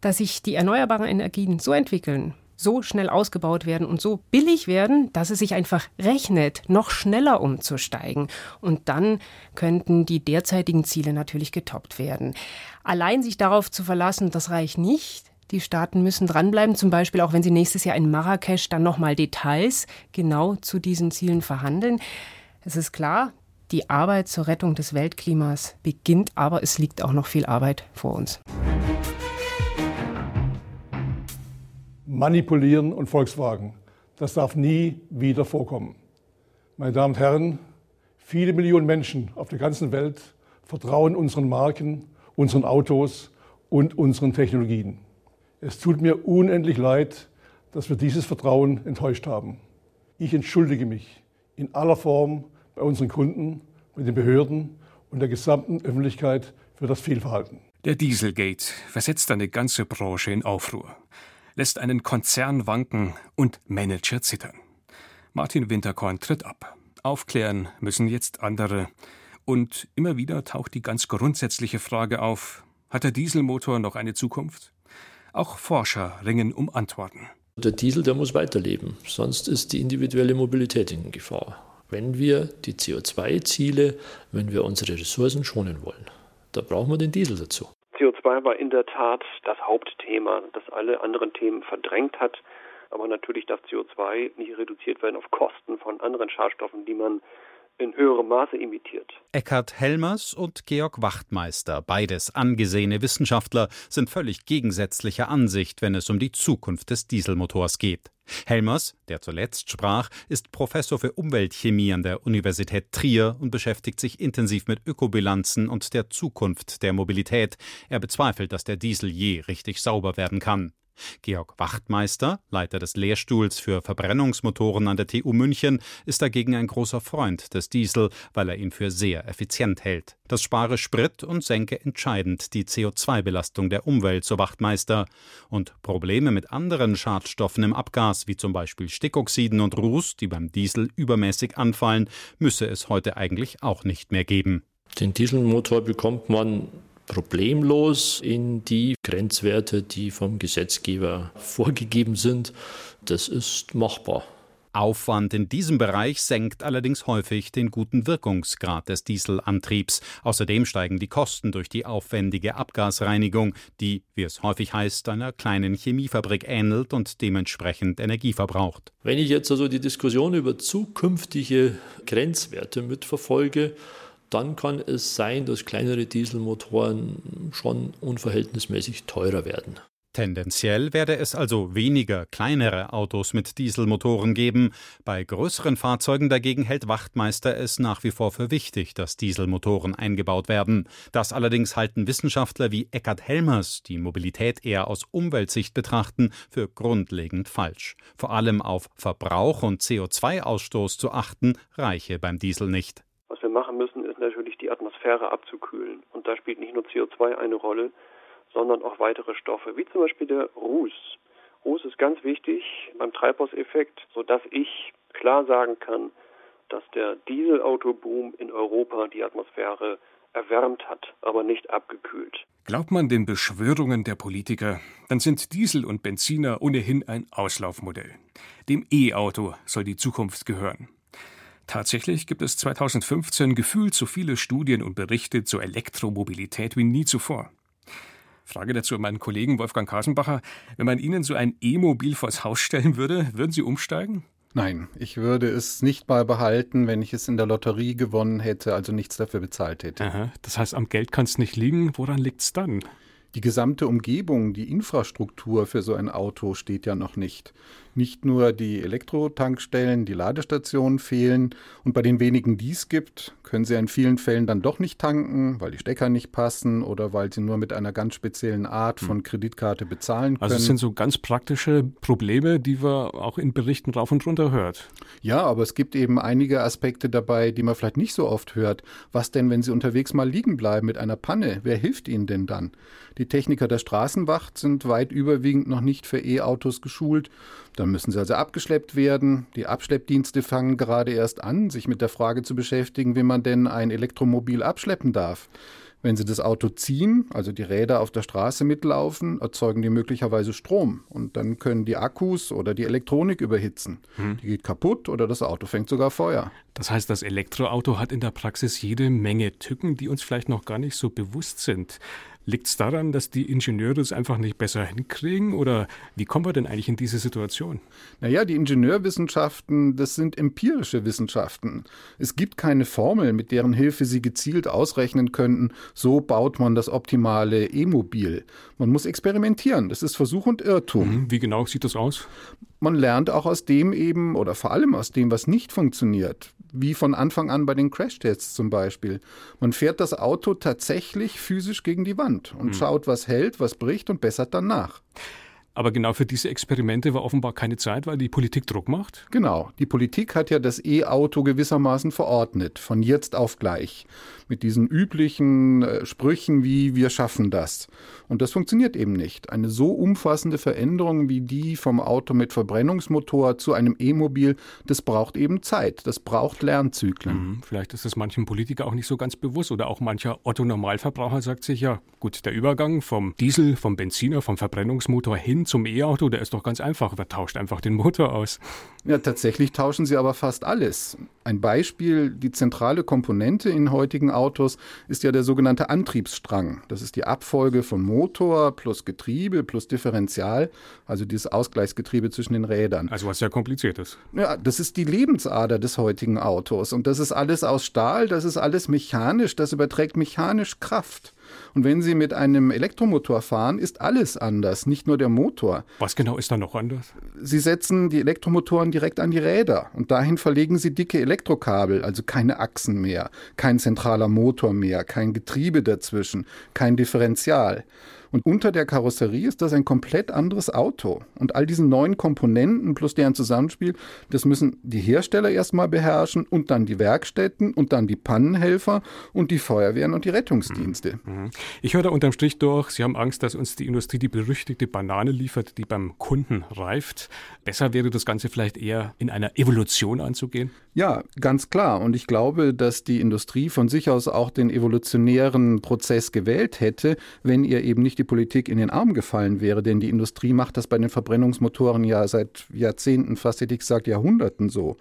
dass sich die erneuerbaren Energien so entwickeln, so schnell ausgebaut werden und so billig werden, dass es sich einfach rechnet, noch schneller umzusteigen. Und dann könnten die derzeitigen Ziele natürlich getoppt werden. Allein sich darauf zu verlassen, das reicht nicht. Die Staaten müssen dranbleiben, zum Beispiel auch wenn sie nächstes Jahr in Marrakesch dann nochmal Details genau zu diesen Zielen verhandeln. Es ist klar, die Arbeit zur Rettung des Weltklimas beginnt, aber es liegt auch noch viel Arbeit vor uns. Manipulieren und Volkswagen, das darf nie wieder vorkommen. Meine Damen und Herren, viele Millionen Menschen auf der ganzen Welt vertrauen unseren Marken, unseren Autos und unseren Technologien. Es tut mir unendlich leid, dass wir dieses Vertrauen enttäuscht haben. Ich entschuldige mich in aller Form bei unseren Kunden, bei den Behörden und der gesamten Öffentlichkeit für das Fehlverhalten. Der Dieselgate versetzt eine ganze Branche in Aufruhr, lässt einen Konzern wanken und Manager zittern. Martin Winterkorn tritt ab. Aufklären müssen jetzt andere. Und immer wieder taucht die ganz grundsätzliche Frage auf, hat der Dieselmotor noch eine Zukunft? Auch Forscher ringen um Antworten. Der Diesel, der muss weiterleben, sonst ist die individuelle Mobilität in Gefahr. Wenn wir die CO2-Ziele, wenn wir unsere Ressourcen schonen wollen, da brauchen wir den Diesel dazu. CO2 war in der Tat das Hauptthema, das alle anderen Themen verdrängt hat. Aber natürlich darf CO2 nicht reduziert werden auf Kosten von anderen Schadstoffen, die man in höherem Maße imitiert. Eckhard Helmers und Georg Wachtmeister, beides angesehene Wissenschaftler, sind völlig gegensätzlicher Ansicht, wenn es um die Zukunft des Dieselmotors geht. Helmers, der zuletzt sprach, ist Professor für Umweltchemie an der Universität Trier und beschäftigt sich intensiv mit Ökobilanzen und der Zukunft der Mobilität. Er bezweifelt, dass der Diesel je richtig sauber werden kann. Georg Wachtmeister, Leiter des Lehrstuhls für Verbrennungsmotoren an der TU München, ist dagegen ein großer Freund des Diesel, weil er ihn für sehr effizient hält. Das spare Sprit und senke entscheidend die CO2-Belastung der Umwelt, so Wachtmeister. Und Probleme mit anderen Schadstoffen im Abgas, wie zum Beispiel Stickoxiden und Ruß, die beim Diesel übermäßig anfallen, müsse es heute eigentlich auch nicht mehr geben. Den Dieselmotor bekommt man problemlos in die Grenzwerte, die vom Gesetzgeber vorgegeben sind. Das ist machbar. Aufwand in diesem Bereich senkt allerdings häufig den guten Wirkungsgrad des Dieselantriebs. Außerdem steigen die Kosten durch die aufwendige Abgasreinigung, die, wie es häufig heißt, einer kleinen Chemiefabrik ähnelt und dementsprechend Energie verbraucht. Wenn ich jetzt also die Diskussion über zukünftige Grenzwerte mitverfolge, dann kann es sein, dass kleinere Dieselmotoren schon unverhältnismäßig teurer werden. Tendenziell werde es also weniger kleinere Autos mit Dieselmotoren geben. Bei größeren Fahrzeugen dagegen hält Wachtmeister es nach wie vor für wichtig, dass Dieselmotoren eingebaut werden. Das allerdings halten Wissenschaftler wie Eckhard Helmers, die Mobilität eher aus Umweltsicht betrachten, für grundlegend falsch. Vor allem auf Verbrauch und CO2-Ausstoß zu achten, reiche beim Diesel nicht. Was wir machen müssen, ist natürlich die Atmosphäre abzukühlen. Und da spielt nicht nur CO2 eine Rolle, sondern auch weitere Stoffe, wie zum Beispiel der Ruß. Ruß ist ganz wichtig beim Treibhauseffekt, sodass ich klar sagen kann, dass der Dieselautoboom in Europa die Atmosphäre erwärmt hat, aber nicht abgekühlt. Glaubt man den Beschwörungen der Politiker, dann sind Diesel und Benziner ohnehin ein Auslaufmodell. Dem E-Auto soll die Zukunft gehören. Tatsächlich gibt es 2015 gefühlt so viele Studien und Berichte zur Elektromobilität wie nie zuvor. Frage dazu an meinen Kollegen Wolfgang Kasenbacher. Wenn man Ihnen so ein E-Mobil vors Haus stellen würde, würden Sie umsteigen? Nein, ich würde es nicht mal behalten, wenn ich es in der Lotterie gewonnen hätte, also nichts dafür bezahlt hätte. Aha, das heißt, am Geld kann es nicht liegen. Woran liegt es dann? Die gesamte Umgebung, die Infrastruktur für so ein Auto steht ja noch nicht. Nicht nur die Elektrotankstellen, die Ladestationen fehlen und bei den wenigen, die es gibt, können sie in vielen Fällen dann doch nicht tanken, weil die Stecker nicht passen oder weil sie nur mit einer ganz speziellen Art von hm. Kreditkarte bezahlen können. Also es sind so ganz praktische Probleme, die man auch in Berichten rauf und runter hört. Ja, aber es gibt eben einige Aspekte dabei, die man vielleicht nicht so oft hört. Was denn, wenn sie unterwegs mal liegen bleiben mit einer Panne? Wer hilft ihnen denn dann? Die Techniker der Straßenwacht sind weit überwiegend noch nicht für E-Autos geschult. Dann müssen sie also abgeschleppt werden. Die Abschleppdienste fangen gerade erst an, sich mit der Frage zu beschäftigen, wie man denn ein Elektromobil abschleppen darf. Wenn Sie das Auto ziehen, also die Räder auf der Straße mitlaufen, erzeugen die möglicherweise Strom. Und dann können die Akkus oder die Elektronik überhitzen. Hm. Die geht kaputt oder das Auto fängt sogar Feuer. Das heißt, das Elektroauto hat in der Praxis jede Menge Tücken, die uns vielleicht noch gar nicht so bewusst sind. Liegt es daran, dass die Ingenieure es einfach nicht besser hinkriegen? Oder wie kommen wir denn eigentlich in diese Situation? Naja, die Ingenieurwissenschaften, das sind empirische Wissenschaften. Es gibt keine Formel, mit deren Hilfe sie gezielt ausrechnen könnten, so baut man das optimale E-Mobil. Man muss experimentieren. Das ist Versuch und Irrtum. Mhm. Wie genau sieht das aus? Man lernt auch aus dem eben oder vor allem aus dem, was nicht funktioniert wie von Anfang an bei den Crashtests zum Beispiel. Man fährt das Auto tatsächlich physisch gegen die Wand und hm. schaut, was hält, was bricht und bessert dann nach. Aber genau für diese Experimente war offenbar keine Zeit, weil die Politik Druck macht? Genau. Die Politik hat ja das E-Auto gewissermaßen verordnet, von jetzt auf gleich mit diesen üblichen äh, Sprüchen wie wir schaffen das. Und das funktioniert eben nicht. Eine so umfassende Veränderung wie die vom Auto mit Verbrennungsmotor zu einem E-Mobil, das braucht eben Zeit, das braucht Lernzyklen. Mhm, vielleicht ist das manchem Politiker auch nicht so ganz bewusst oder auch mancher Otto-Normalverbraucher sagt sich ja, gut, der Übergang vom Diesel, vom Benziner, vom Verbrennungsmotor hin zum E-Auto, der ist doch ganz einfach, wer tauscht einfach den Motor aus. Ja, tatsächlich tauschen sie aber fast alles. Ein Beispiel, die zentrale Komponente in heutigen Autos ist ja der sogenannte Antriebsstrang. Das ist die Abfolge von Motor plus Getriebe plus Differential, also dieses Ausgleichsgetriebe zwischen den Rädern. Also was sehr kompliziertes. Ja, das ist die Lebensader des heutigen Autos und das ist alles aus Stahl, das ist alles mechanisch, das überträgt mechanisch Kraft. Und wenn Sie mit einem Elektromotor fahren, ist alles anders, nicht nur der Motor. Was genau ist da noch anders? Sie setzen die Elektromotoren direkt an die Räder und dahin verlegen Sie dicke Elektrokabel, also keine Achsen mehr, kein zentraler Motor mehr, kein Getriebe dazwischen, kein Differential. Und unter der Karosserie ist das ein komplett anderes Auto. Und all diese neuen Komponenten plus deren Zusammenspiel, das müssen die Hersteller erstmal beherrschen und dann die Werkstätten und dann die Pannenhelfer und die Feuerwehren und die Rettungsdienste. Mhm. mhm. Ich höre da unterm Strich durch, Sie haben Angst, dass uns die Industrie die berüchtigte Banane liefert, die beim Kunden reift. Besser wäre das Ganze vielleicht eher in einer Evolution anzugehen? Ja, ganz klar. Und ich glaube, dass die Industrie von sich aus auch den evolutionären Prozess gewählt hätte, wenn ihr eben nicht die Politik in den Arm gefallen wäre. Denn die Industrie macht das bei den Verbrennungsmotoren ja seit Jahrzehnten, fast hätte ich gesagt Jahrhunderten so.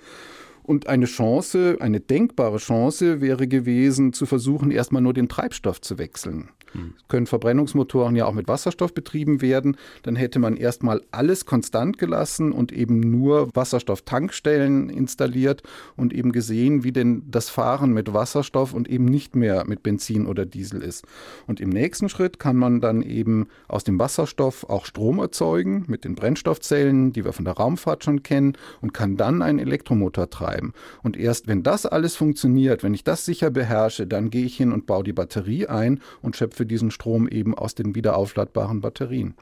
Und eine Chance, eine denkbare Chance wäre gewesen, zu versuchen, erstmal nur den Treibstoff zu wechseln. Hm. Können Verbrennungsmotoren ja auch mit Wasserstoff betrieben werden. Dann hätte man erstmal alles konstant gelassen und eben nur Wasserstofftankstellen installiert und eben gesehen, wie denn das Fahren mit Wasserstoff und eben nicht mehr mit Benzin oder Diesel ist. Und im nächsten Schritt kann man dann eben aus dem Wasserstoff auch Strom erzeugen mit den Brennstoffzellen, die wir von der Raumfahrt schon kennen, und kann dann einen Elektromotor treiben. Und erst wenn das alles funktioniert, wenn ich das sicher beherrsche, dann gehe ich hin und baue die Batterie ein und schöpfe diesen Strom eben aus den wiederaufladbaren Batterien.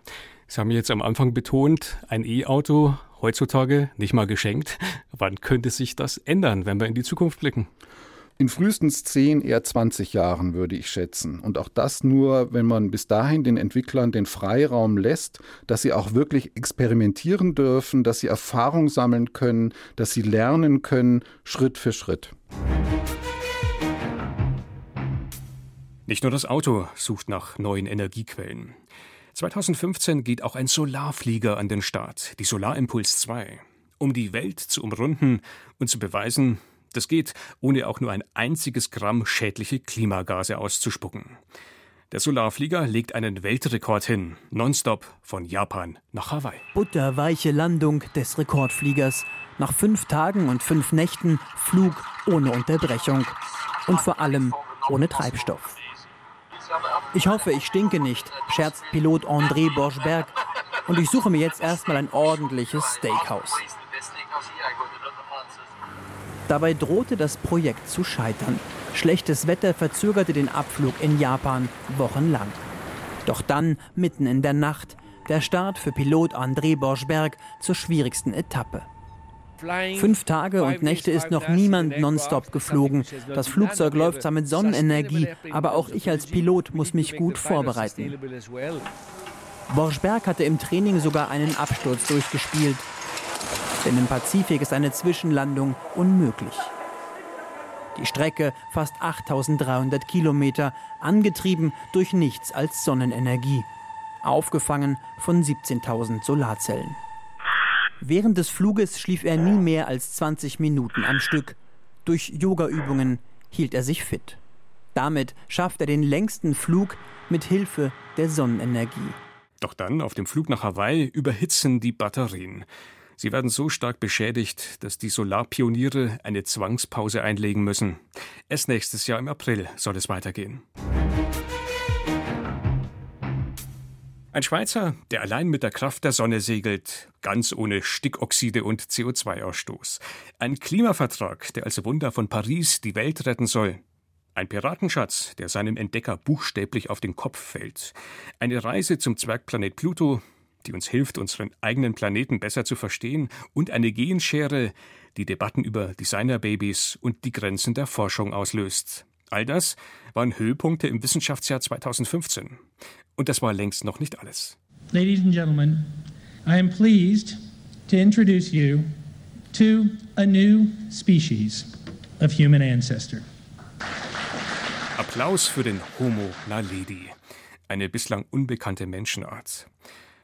Sie haben jetzt am Anfang betont, ein E-Auto heutzutage nicht mal geschenkt. Wann könnte sich das ändern, wenn wir in die Zukunft blicken? In frühestens 10, eher 20 Jahren würde ich schätzen. Und auch das nur, wenn man bis dahin den Entwicklern den Freiraum lässt, dass sie auch wirklich experimentieren dürfen, dass sie Erfahrung sammeln können, dass sie lernen können, Schritt für Schritt. Nicht nur das Auto sucht nach neuen Energiequellen. 2015 geht auch ein Solarflieger an den Start, die Solarimpuls 2, um die Welt zu umrunden und zu beweisen, das geht, ohne auch nur ein einziges Gramm schädliche Klimagase auszuspucken. Der Solarflieger legt einen Weltrekord hin, nonstop von Japan nach Hawaii. Butterweiche Landung des Rekordfliegers. Nach fünf Tagen und fünf Nächten Flug ohne Unterbrechung. Und vor allem ohne Treibstoff. Ich hoffe, ich stinke nicht, scherzt Pilot André Borschberg. Und ich suche mir jetzt erstmal ein ordentliches Steakhouse. Dabei drohte das Projekt zu scheitern. Schlechtes Wetter verzögerte den Abflug in Japan wochenlang. Doch dann, mitten in der Nacht, der Start für Pilot André Borschberg zur schwierigsten Etappe. Fünf Tage und Nächte ist noch niemand nonstop geflogen. Das Flugzeug läuft zwar mit Sonnenenergie, aber auch ich als Pilot muss mich gut vorbereiten. Borschberg hatte im Training sogar einen Absturz durchgespielt. Denn im Pazifik ist eine Zwischenlandung unmöglich. Die Strecke fast 8300 Kilometer, angetrieben durch nichts als Sonnenenergie, aufgefangen von 17.000 Solarzellen. Während des Fluges schlief er nie mehr als 20 Minuten am Stück. Durch Yogaübungen hielt er sich fit. Damit schafft er den längsten Flug mit Hilfe der Sonnenenergie. Doch dann, auf dem Flug nach Hawaii, überhitzen die Batterien. Sie werden so stark beschädigt, dass die Solarpioniere eine Zwangspause einlegen müssen. Erst nächstes Jahr im April soll es weitergehen. Ein Schweizer, der allein mit der Kraft der Sonne segelt, ganz ohne Stickoxide und CO2-Ausstoß. Ein Klimavertrag, der als Wunder von Paris die Welt retten soll. Ein Piratenschatz, der seinem Entdecker buchstäblich auf den Kopf fällt. Eine Reise zum Zwergplanet Pluto, die uns hilft, unseren eigenen Planeten besser zu verstehen. Und eine Genschere, die Debatten über Designerbabys und die Grenzen der Forschung auslöst. All das waren Höhepunkte im Wissenschaftsjahr 2015. Und das war längst noch nicht alles. Ladies and gentlemen, I am pleased to introduce you to a new species of human ancestor. Applaus für den Homo naledi, eine bislang unbekannte Menschenart.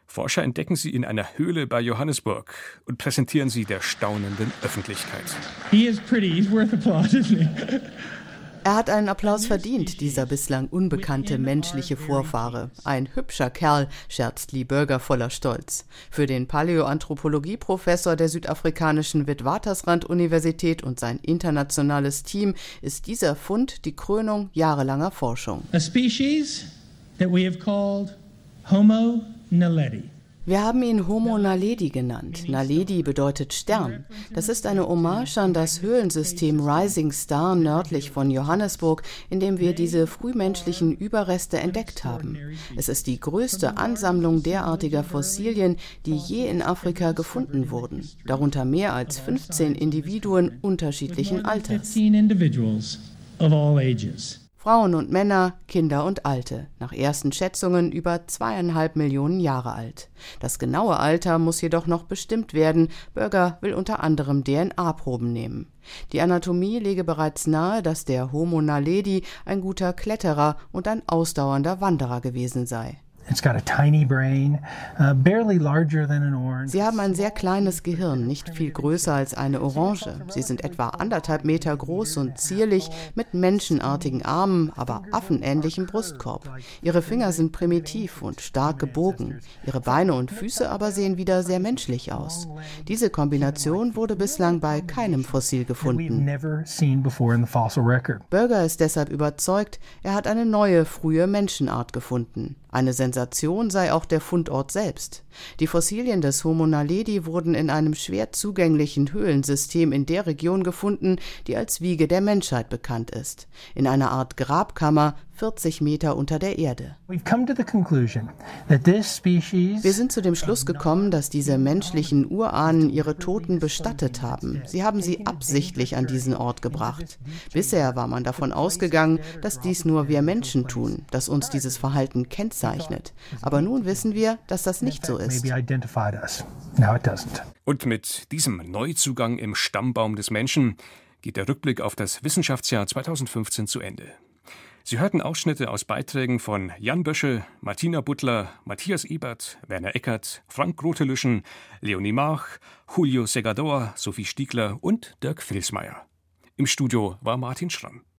Forscher entdecken sie in einer Höhle bei Johannesburg und präsentieren sie der staunenden Öffentlichkeit. He is pretty, he's worth applause, isn't he? Er hat einen Applaus verdient, dieser bislang unbekannte menschliche Vorfahre. Ein hübscher Kerl, scherzt Lee Burger voller Stolz. Für den Paläoanthropologie-Professor der südafrikanischen Witwatersrand-Universität und sein internationales Team ist dieser Fund die Krönung jahrelanger Forschung. A species that we have called Homo naledi. Wir haben ihn Homo naledi genannt. Naledi bedeutet Stern. Das ist eine Hommage an das Höhlensystem Rising Star nördlich von Johannesburg, in dem wir diese frühmenschlichen Überreste entdeckt haben. Es ist die größte Ansammlung derartiger Fossilien, die je in Afrika gefunden wurden, darunter mehr als 15 Individuen unterschiedlichen Alters. Frauen und Männer, Kinder und Alte, nach ersten Schätzungen über zweieinhalb Millionen Jahre alt. Das genaue Alter muss jedoch noch bestimmt werden. Bürger will unter anderem DNA-Proben nehmen. Die Anatomie lege bereits nahe, dass der Homo naledi ein guter Kletterer und ein ausdauernder Wanderer gewesen sei. Sie haben ein sehr kleines Gehirn, nicht viel größer als eine Orange. Sie sind etwa anderthalb Meter groß und zierlich, mit menschenartigen Armen, aber affenähnlichem Brustkorb. Ihre Finger sind primitiv und stark gebogen. Ihre Beine und Füße aber sehen wieder sehr menschlich aus. Diese Kombination wurde bislang bei keinem Fossil gefunden. Berger ist deshalb überzeugt, er hat eine neue, frühe Menschenart gefunden. Eine Sensation sei auch der Fundort selbst. Die Fossilien des Homo naledi wurden in einem schwer zugänglichen Höhlensystem in der Region gefunden, die als Wiege der Menschheit bekannt ist. In einer Art Grabkammer 40 Meter unter der Erde. Wir sind zu dem Schluss gekommen, dass diese menschlichen Urahnen ihre Toten bestattet haben. Sie haben sie absichtlich an diesen Ort gebracht. Bisher war man davon ausgegangen, dass dies nur wir Menschen tun, dass uns dieses Verhalten kennzeichnet. Aber nun wissen wir, dass das nicht so ist. Und mit diesem Neuzugang im Stammbaum des Menschen geht der Rückblick auf das Wissenschaftsjahr 2015 zu Ende. Sie hörten Ausschnitte aus Beiträgen von Jan Bösche, Martina Butler, Matthias Ebert, Werner Eckert, Frank Grotelüschen, Leonie Mach, Julio Segador, Sophie Stiegler und Dirk Filsmeier. Im Studio war Martin Schramm.